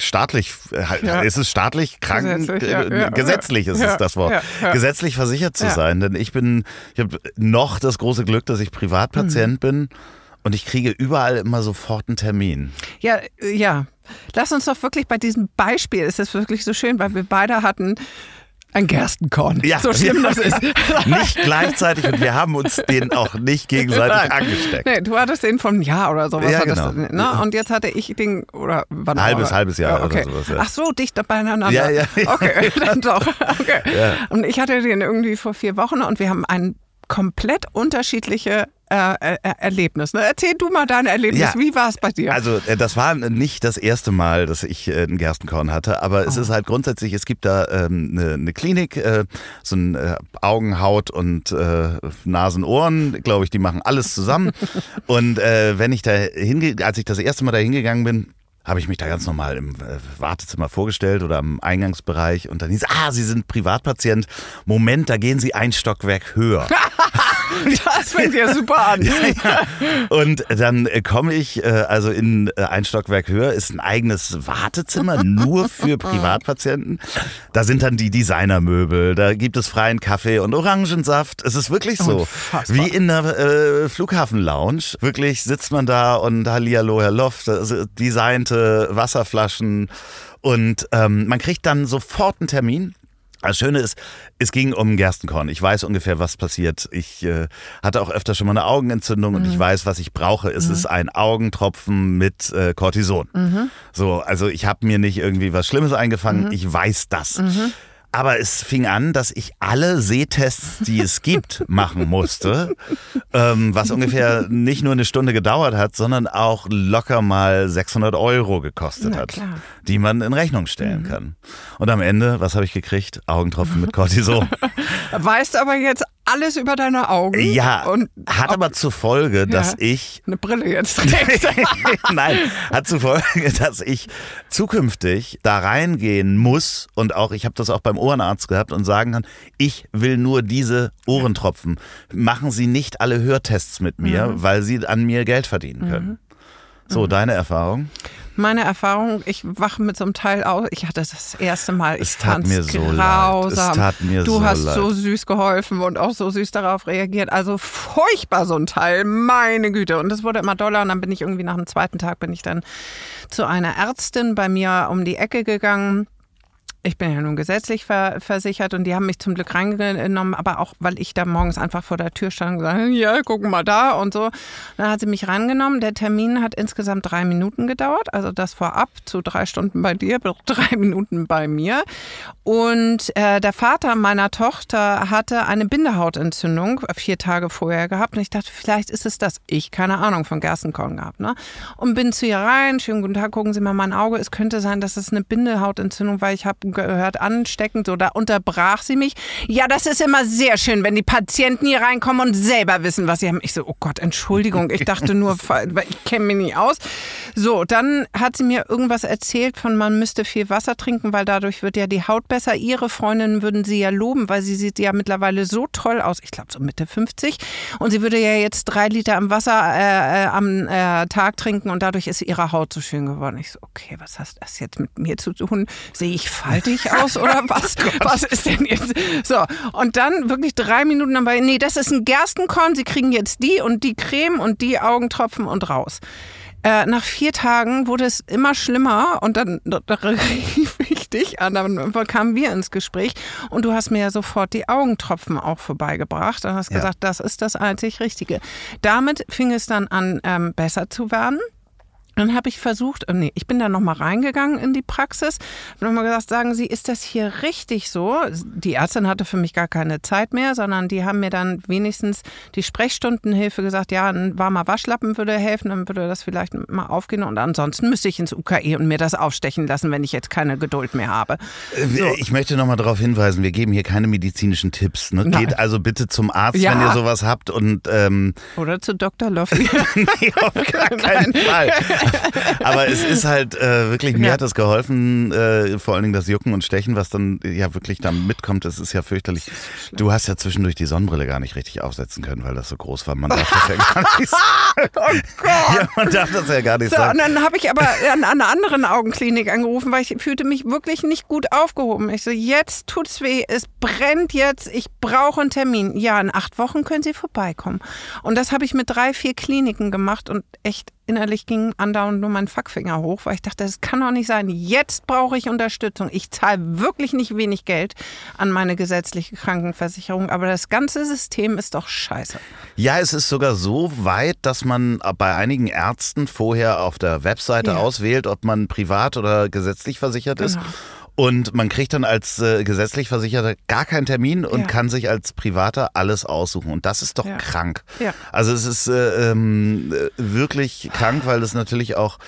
staatlich, äh, Ja. ist es staatlich kranken, Gesetzlich, ja, äh, ja, gesetzlich ist es das Wort, gesetzlich versichert zu sein, denn ich bin, ich habe noch das große Glück, dass ich Privatpatient Mhm. bin und ich kriege überall immer sofort einen Termin. Ja, äh, ja. Lass uns doch wirklich bei diesem Beispiel, ist wirklich so schön, weil wir beide hatten ein Gerstenkorn. Ja. So schlimm das ist. Nicht gleichzeitig und wir haben uns den auch nicht gegenseitig Nein. angesteckt. Nee, du hattest den vom Jahr oder sowas. Ja, genau. du, ne? Und jetzt hatte ich den, oder wann Halbes- war- halbes Jahr ja, okay. oder sowas, ja. Ach so, dicht beieinander. Ja, ja. Okay, dann doch. Okay. Ja. Und ich hatte den irgendwie vor vier Wochen und wir haben ein komplett unterschiedliche äh, äh, Erlebnis. Ne? Erzähl du mal dein Erlebnis. Ja. Wie war es bei dir? Also äh, das war nicht das erste Mal, dass ich äh, einen Gerstenkorn hatte, aber Oh. es ist halt grundsätzlich, es gibt da ähm, eine, eine Klinik, äh, so ein äh, Augen, Haut und äh, Nasen, Ohren, glaube ich, die machen alles zusammen. und äh, wenn ich da hinge als ich das erste Mal da hingegangen bin, habe ich mich da ganz normal im äh, Wartezimmer vorgestellt oder am Eingangsbereich und dann hieß, ah, Sie sind Privatpatient. Moment, da gehen Sie ein Stockwerk höher. das fängt ja super an. Und dann äh, komme ich, äh, also in äh, ein Stockwerk höher ist ein eigenes Wartezimmer nur für Privatpatienten. Da sind dann die Designermöbel, da gibt es freien Kaffee und Orangensaft. Es ist wirklich so, Unfassbar. wie in einer äh, Flughafen-Lounge. Wirklich sitzt man da und Hallihallo, Herr Loft, also designte Wasserflaschen und ähm, man kriegt dann sofort einen Termin. Das Schöne ist, es ging um Gerstenkorn. Ich weiß ungefähr, was passiert. Ich äh, hatte auch öfter schon mal eine Augenentzündung und ich weiß, was ich brauche. Es ist ein Augentropfen mit äh, Cortison. So, also ich habe mir nicht irgendwie was Schlimmes eingefangen. Ich weiß das. Aber es fing an, dass ich alle Sehtests, die es gibt, machen musste, ähm, was ungefähr nicht nur eine Stunde gedauert hat, sondern auch locker mal 600 Euro gekostet hat, die man in Rechnung stellen kann. Und am Ende, was habe ich gekriegt? Augentropfen mit Cortison. Weißt aber jetzt alles über deine Augen. ja, Und hat aber zur Folge, dass ich eine Brille jetzt trägst. Nein, hat zur Folge, dass ich zukünftig da reingehen muss und auch, ich habe das auch beim Ohrenarzt gehabt und sagen kann, ich will nur diese Ohrentropfen. Machen Sie nicht alle Hörtests mit mir, Mhm. weil Sie an mir Geld verdienen können. So, deine Erfahrung? Meine Erfahrung, ich wache mit so einem Teil auf. Ich hatte das erste Mal. Ich Es tat fand's mir so leid. grausam. Es tat mir du so hast leid. so süß geholfen und auch so süß darauf reagiert. Also furchtbar so ein Teil. Meine Güte. Und das wurde immer doller. Und dann bin ich irgendwie nach dem zweiten Tag bin ich dann zu einer Ärztin bei mir um die Ecke gegangen. Ich bin ja nun gesetzlich ver versichert und die haben mich zum Glück reingenommen, aber auch, weil ich da morgens einfach vor der Tür stand und gesagt, ja, gucken mal da und so. Dann hat sie mich rangenommen. Der Termin hat insgesamt drei Minuten gedauert, also das vorab zu drei Stunden bei dir, drei Minuten bei mir. Und äh, der Vater meiner Tochter hatte eine Bindehautentzündung vier Tage vorher gehabt und ich dachte, vielleicht ist es das. Ich, keine Ahnung, von Gerstenkorn gehabt. Ne? Und bin zu ihr rein, schönen guten Tag, gucken Sie mal mein Auge. Es könnte sein, dass es eine Bindehautentzündung, weil ich habe gehört, ansteckend. Da unterbrach sie mich. Ja, das ist immer sehr schön, wenn die Patienten hier reinkommen und selber wissen, was sie haben. Ich so, oh Gott, Entschuldigung, ich dachte nur, ich kenne mich nicht aus. So, dann hat sie mir irgendwas erzählt von, man müsste viel Wasser trinken, weil dadurch wird ja die Haut besser. Ihre Freundinnen würden sie ja loben, weil sie sieht ja mittlerweile so toll aus. Ich glaube, so Mitte 50. Und sie würde ja jetzt drei Liter am Wasser äh, äh, am äh, Tag trinken und dadurch ist ihre Haut so schön geworden. Ich so, okay, was hast das jetzt mit mir zu tun? Sehe ich faltig aus oder was? was ist denn jetzt? So, und dann wirklich drei Minuten dabei, nee, das ist ein Gerstenkorn, sie kriegen jetzt die und die Creme und die Augentropfen und raus. Äh, nach vier Tagen wurde es immer schlimmer und dann da, da rief ich dich an, dann kamen wir ins Gespräch und du hast mir ja sofort die Augentropfen auch vorbeigebracht und hast Ja. gesagt, das ist das einzig Richtige. Damit fing es dann an, ähm, besser zu werden. Dann habe ich versucht, äh, nee, ich bin da nochmal reingegangen in die Praxis und nochmal gesagt, sagen Sie, ist das hier richtig so? Die Ärztin hatte für mich gar keine Zeit mehr, sondern die haben mir dann wenigstens die Sprechstundenhilfe gesagt, ja, ein warmer Waschlappen würde helfen, dann würde das vielleicht mal aufgehen und ansonsten müsste ich ins UKE und mir das aufstechen lassen, wenn ich jetzt keine Geduld mehr habe. Äh, so. Ich möchte nochmal darauf hinweisen, wir geben hier keine medizinischen Tipps. Ne? Geht also bitte zum Arzt, ja. wenn ihr sowas habt und ähm Oder zu Dr. Loffi. nee, auf gar keinen Fall. Aber es ist halt äh, wirklich, mir ja. hat das geholfen, äh, vor allen Dingen das Jucken und Stechen, was dann ja wirklich da mitkommt, das ist ja fürchterlich. Du hast ja zwischendurch die Sonnenbrille gar nicht richtig aufsetzen können, weil das so groß war. Man darf das ja gar nicht sagen. oh Gott. Ja, man darf das ja gar nicht so, sagen. Und dann habe ich aber an, an einer anderen Augenklinik angerufen, weil ich fühlte mich wirklich nicht gut aufgehoben. Ich so, jetzt tut's weh, es brennt jetzt, ich brauche einen Termin. Ja, in acht Wochen können Sie vorbeikommen. Und das habe ich mit drei, vier Kliniken gemacht und echt innerlich ging andauernd nur mein Fackfinger hoch, weil ich dachte, das kann doch nicht sein. Jetzt brauche ich Unterstützung. Ich zahle wirklich nicht wenig Geld an meine gesetzliche Krankenversicherung, aber das ganze System ist doch scheiße. Ja, es ist sogar so weit, dass man bei einigen Ärzten vorher auf der Webseite ja. auswählt, ob man privat oder gesetzlich versichert ist. Und man kriegt dann als äh, gesetzlich Versicherter gar keinen Termin und ja. kann sich als Privater alles aussuchen. Und das ist doch ja. krank. Ja. Also es ist äh, ähm, wirklich krank, weil es natürlich auch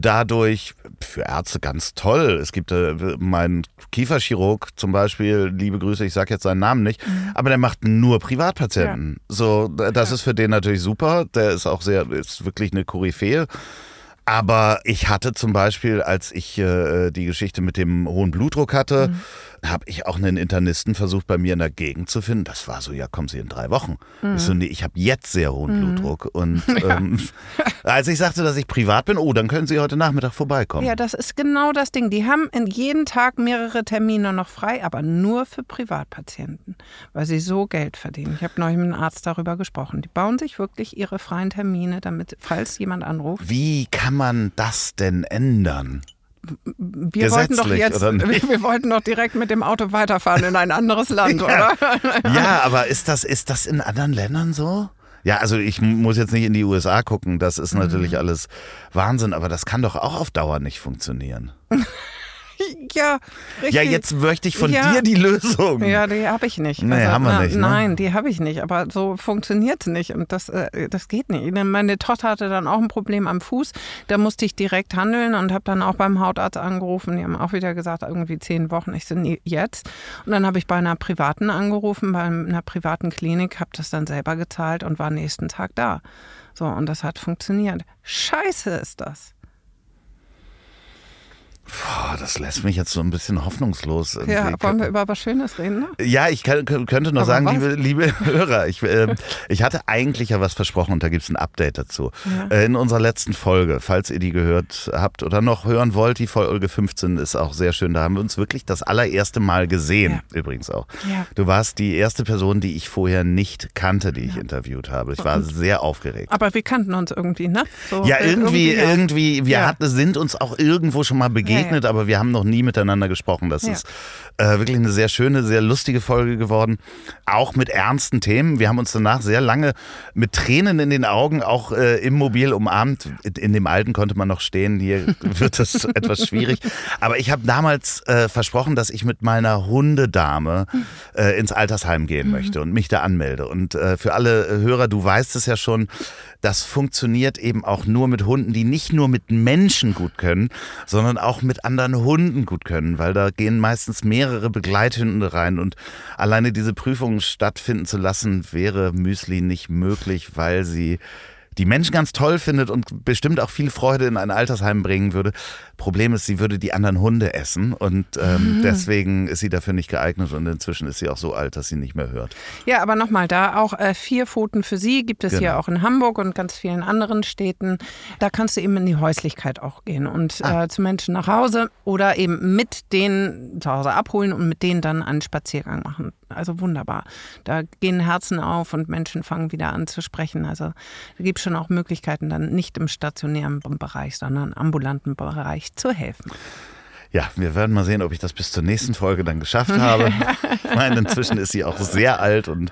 dadurch für Ärzte ganz toll. Es gibt äh, meinen Kieferchirurg zum Beispiel, liebe Grüße, ich sage jetzt seinen Namen nicht, mhm. aber der macht nur Privatpatienten. Ja. So, das ja. ist für den natürlich super. Der ist auch sehr, ist wirklich eine Koryphäe. Aber ich hatte zum Beispiel, als ich äh, die Geschichte mit dem hohen Blutdruck hatte, mhm habe ich auch einen Internisten versucht, bei mir in der Gegend zu finden. Das war so, ja, kommen Sie in drei Wochen. Mhm. Ich so, nee, ich habe jetzt sehr hohen mhm. Blutdruck. Und ähm, als ich sagte, dass ich privat bin, oh, dann können Sie heute Nachmittag vorbeikommen. Ja, das ist genau das Ding. Die haben in jeden Tag mehrere Termine noch frei, aber nur für Privatpatienten, weil sie so Geld verdienen. Ich habe neulich mit einem Arzt darüber gesprochen. Die bauen sich wirklich ihre freien Termine, damit, falls jemand anruft. Wie kann man das denn ändern? Wir wollten doch jetzt, wir wollten doch direkt mit dem Auto weiterfahren in ein anderes Land, ja. oder? ja, aber ist das, ist das in anderen Ländern so? Ja, also ich muss jetzt nicht in die USA gucken, das ist natürlich mhm. alles Wahnsinn, aber das kann doch auch auf Dauer nicht funktionieren. ja, richtig. Ja, jetzt möchte ich von ja. dir die Lösung. Ja, die habe ich nicht. Nee, also, haben wir na, nicht. Ne? Nein, die habe ich nicht. Aber so funktioniert es nicht. Und das, äh, das geht nicht. Meine Tochter hatte dann auch ein Problem am Fuß. Da musste ich direkt handeln und habe dann auch beim Hautarzt angerufen. Die haben auch wieder gesagt, irgendwie zehn Wochen. Ich so, nee, jetzt. Und dann habe ich bei einer privaten angerufen, bei einer privaten Klinik, habe das dann selber gezahlt und war nächsten Tag da. So, und das hat funktioniert. Scheiße ist das. Boah, das lässt mich jetzt so ein bisschen hoffnungslos. Ja, wollen wir über was Schönes reden? Ne? Ja, ich kann, könnte nur Aber sagen, liebe, liebe Hörer, ich, äh, ich hatte eigentlich ja was versprochen und da gibt es ein Update dazu. Ja. Äh, in unserer letzten Folge, falls ihr die gehört habt oder noch hören wollt, die Folge 15 ist auch sehr schön. Da haben wir uns wirklich das allererste Mal gesehen, ja. übrigens auch. Ja. Du warst die erste Person, die ich vorher nicht kannte, die ich interviewt habe. Ich war und? sehr aufgeregt. Aber wir kannten uns irgendwie, ne? So ja, irgendwie, irgendwie, irgendwie wir hatten, sind uns auch irgendwo schon mal begegnet begegnet, ja, ja. aber wir haben noch nie miteinander gesprochen. Das ist äh, wirklich eine sehr schöne, sehr lustige Folge geworden. Auch mit ernsten Themen. Wir haben uns danach sehr lange mit Tränen in den Augen auch äh, im Mobil umarmt. In dem alten konnte man noch stehen. Hier wird das etwas schwierig. Aber ich habe damals äh, versprochen, dass ich mit meiner Hundedame äh, ins Altersheim gehen mhm. möchte und mich da anmelde. Und äh, für alle Hörer, du weißt es ja schon, das funktioniert eben auch nur mit Hunden, die nicht nur mit Menschen gut können, sondern auch mit anderen Hunden gut können, weil da gehen meistens mehrere Begleithunde rein und alleine diese Prüfungen stattfinden zu lassen, wäre Müsli nicht möglich, weil sie die Menschen ganz toll findet und bestimmt auch viel Freude in ein Altersheim bringen würde. Problem ist, sie würde die anderen Hunde essen und ähm, mhm. deswegen ist sie dafür nicht geeignet und inzwischen ist sie auch so alt, dass sie nicht mehr hört. Ja, aber nochmal, da auch äh, vier Pfoten für sie gibt es genau. hier auch in Hamburg und ganz vielen anderen Städten. Da kannst du eben in die Häuslichkeit auch gehen und ah. äh, zu Menschen nach Hause oder eben mit denen zu Hause abholen und mit denen dann einen Spaziergang machen. Also wunderbar. Da gehen Herzen auf und Menschen fangen wieder an zu sprechen. Also da gibt es schon auch Möglichkeiten, dann nicht im stationären Bereich, sondern im ambulanten Bereich zu helfen. Ja, wir werden mal sehen, ob ich das bis zur nächsten Folge dann geschafft habe. ich meine, inzwischen ist sie auch sehr alt und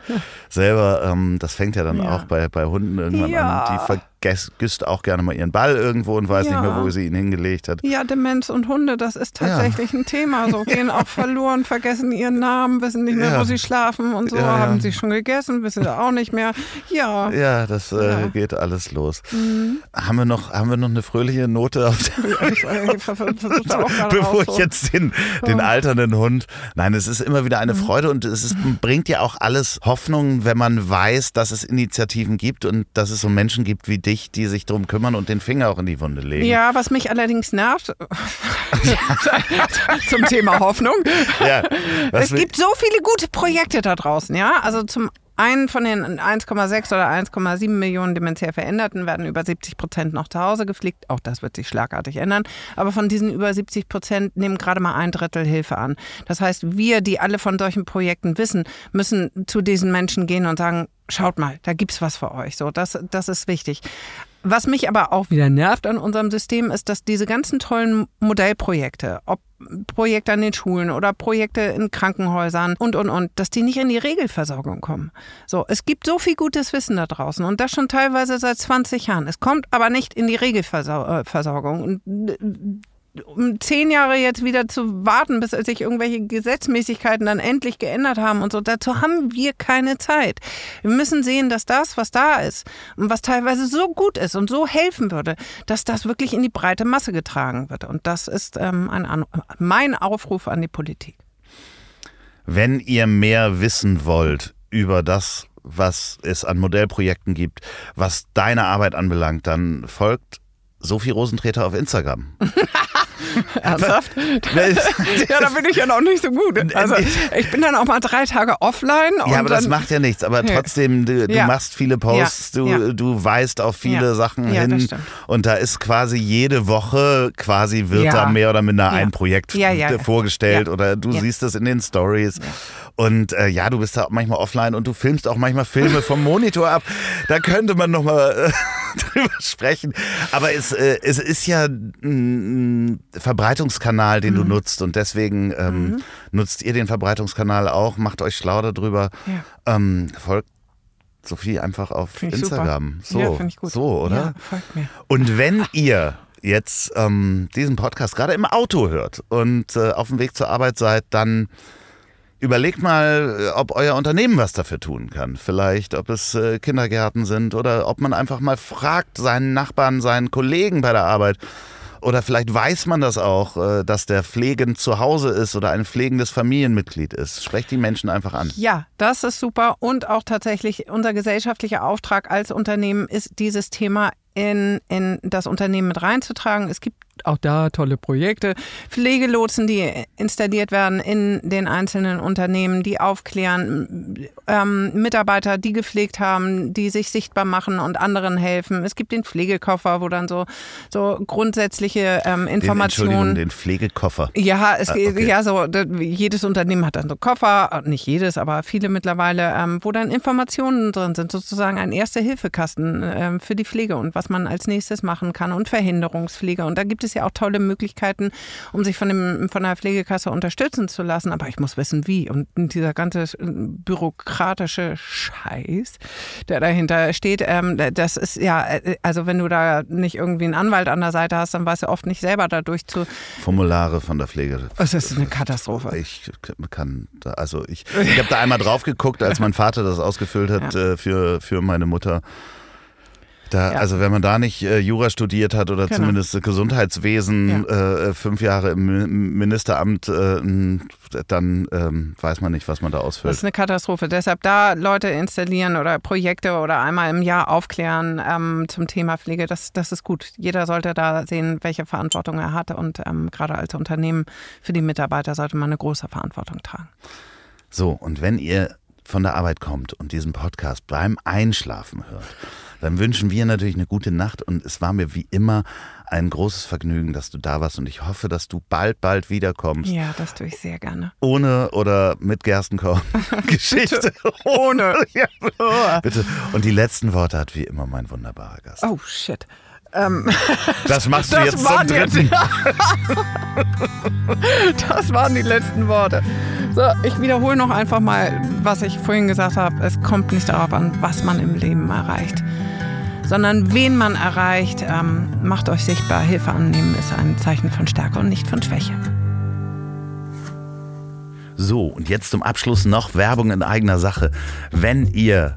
selber, ähm, das fängt ja dann ja. auch bei, bei Hunden irgendwann ja. an. Die vergisst auch gerne mal ihren Ball irgendwo und weiß Ja. nicht mehr, wo sie ihn hingelegt hat. Ja, Demenz und Hunde, das ist tatsächlich ein Thema. So gehen auch verloren, vergessen ihren Namen, wissen nicht mehr, Ja. wo sie schlafen und so. Ja, ja. Haben sie schon gegessen, wissen sie auch nicht mehr. Ja. Ja, das äh, Ja. Mhm. geht alles los. Haben, wir noch, haben wir noch eine fröhliche Note auf der Ich, ich Bevor ich jetzt den, den alternden Hund. Nein, es ist immer wieder eine Mhm. Freude und es ist, bringt ja auch alles Hoffnung, wenn man weiß, dass es Initiativen gibt und dass es so Menschen gibt wie dich, die sich drum kümmern und den Finger auch in die Wunde legen. Ja, was mich allerdings nervt, zum Thema Hoffnung, Ja, es gibt so viele gute Projekte da draußen, ja. Also zum einen von den 1,6 oder 1,7 Millionen dementiell Veränderten werden über 70 Prozent noch zu Hause gepflegt. Auch das wird sich schlagartig ändern. Aber von diesen über 70 Prozent nehmen gerade mal ein Drittel Hilfe an. Das heißt, wir, die alle von solchen Projekten wissen, müssen zu diesen Menschen gehen und sagen, schaut mal, da gibt's was für euch. So, das, das ist wichtig. Was mich aber auch wieder nervt an unserem System ist, dass diese ganzen tollen Modellprojekte, ob Projekte an den Schulen oder Projekte in Krankenhäusern und, und, und, dass die nicht in die Regelversorgung kommen. So, es gibt so viel gutes Wissen da draußen und das schon teilweise seit 20 Jahren. Es kommt aber nicht in die Regelversorgung. Und äh, um zehn Jahre jetzt wieder zu warten, bis sich irgendwelche Gesetzmäßigkeiten dann endlich geändert haben und so, dazu haben wir keine Zeit. Wir müssen sehen, dass das, was da ist und was teilweise so gut ist und so helfen würde, dass das wirklich in die breite Masse getragen wird. Und das ist ähm, ein mein Aufruf an die Politik. Wenn ihr mehr wissen wollt über das, was es an Modellprojekten gibt, was deine Arbeit anbelangt, dann folgt Sophie Rosentreter auf Instagram. Ernsthaft? ja, da bin ich ja noch nicht so gut. Also ich bin dann auch mal drei Tage offline. Ja, aber das macht ja nichts. Aber trotzdem, du, du Ja. machst viele Posts, Ja. du, du weist auf viele. Sachen hin. Und da ist quasi jede Woche quasi wird da mehr oder minder ein Projekt vorgestellt oder du siehst es in den Stories. Und äh, ja, du bist da auch manchmal offline und du filmst auch manchmal Filme vom Monitor ab. Da könnte man nochmal äh, drüber sprechen. Aber es, äh, es ist ja ein Verbreitungskanal, den du Mhm. nutzt und deswegen ähm, nutzt ihr den Verbreitungskanal auch, macht euch schlau darüber. Ja. Ähm, folgt Sophie einfach auf Find ich Instagram. super. So, Ja, find ich gut. so, oder? Ja, folgt mir. Und wenn ihr jetzt ähm, diesen Podcast gerade im Auto hört und äh, auf dem Weg zur Arbeit seid, dann überlegt mal, äh, ob euer Unternehmen was dafür tun kann. Vielleicht, ob es äh, Kindergärten sind oder ob man einfach mal fragt seinen Nachbarn, seinen Kollegen bei der Arbeit. Oder vielleicht weiß man das auch, äh, dass der pflegend zu Hause ist oder ein pflegendes Familienmitglied ist. Sprecht die Menschen einfach an. Ja, das ist super. Und auch tatsächlich unser gesellschaftlicher Auftrag als Unternehmen ist, dieses Thema in, in das Unternehmen mit reinzutragen. Es gibt auch da tolle Projekte. Pflegelotsen, die installiert werden in den einzelnen Unternehmen, die aufklären, ähm, Mitarbeiter, die gepflegt haben, die sich sichtbar machen und anderen helfen. Es gibt den Pflegekoffer, wo dann so, so grundsätzliche ähm, Den, Informationen. Entschuldigung, den Pflegekoffer. Ja, es Ah, okay. ja so, jedes Unternehmen hat dann so Koffer, nicht jedes, aber viele mittlerweile, ähm, wo dann Informationen drin sind, sozusagen ein Erste-Hilfe-Kasten ähm, für die Pflege und was man als nächstes machen kann und Verhinderungspflege. Und da gibt es ja auch tolle Möglichkeiten, um sich von, dem, von der Pflegekasse unterstützen zu lassen. Aber ich muss wissen, wie. Und dieser ganze äh, bürokratische Scheiß, der dahinter steht, ähm, das ist ja, äh, also wenn du da nicht irgendwie einen Anwalt an der Seite hast, dann weißt du oft nicht selber dadurch zu. Formulare von der Pflege. Es ist eine Katastrophe. Ich kann, da- also ich, ich habe da einmal drauf geguckt, als mein Vater das ausgefüllt hat äh, für, für meine Mutter. Da, Ja. Also wenn man da nicht äh, Jura studiert hat oder Genau. zumindest Gesundheitswesen äh, fünf Jahre im Mi- Ministeramt, äh, dann ähm, weiß man nicht, was man da Das ausfüllt. ist eine Katastrophe. Deshalb da Leute installieren oder Projekte oder einmal im Jahr aufklären ähm, zum Thema Pflege, das, das ist gut. Jeder sollte da sehen, welche Verantwortung er hat. Und ähm, gerade als Unternehmen für die Mitarbeiter sollte man eine große Verantwortung tragen. So, und wenn ihr von der Arbeit kommt und diesen Podcast beim Einschlafen hört, dann wünschen wir natürlich eine gute Nacht und es war mir wie immer ein großes Vergnügen, dass du da warst und ich hoffe, dass du bald, bald wiederkommst. Ja, das tue ich sehr gerne. Ohne oder mit Gerstenkorn. Geschichte. Ohne. ja, bitte. Und die letzten Worte hat wie immer mein wunderbarer Gast. Oh, shit. Ähm, Das machst du das jetzt zum waren jetzt, dritten. das waren die letzten Worte. So, ich wiederhole noch einfach mal, was ich vorhin gesagt habe. Es kommt nicht darauf an, was man im Leben erreicht, sondern wen man erreicht. Ähm, macht euch sichtbar. Hilfe annehmen ist ein Zeichen von Stärke und nicht von Schwäche. So, und jetzt zum Abschluss noch Werbung in eigener Sache. Wenn ihr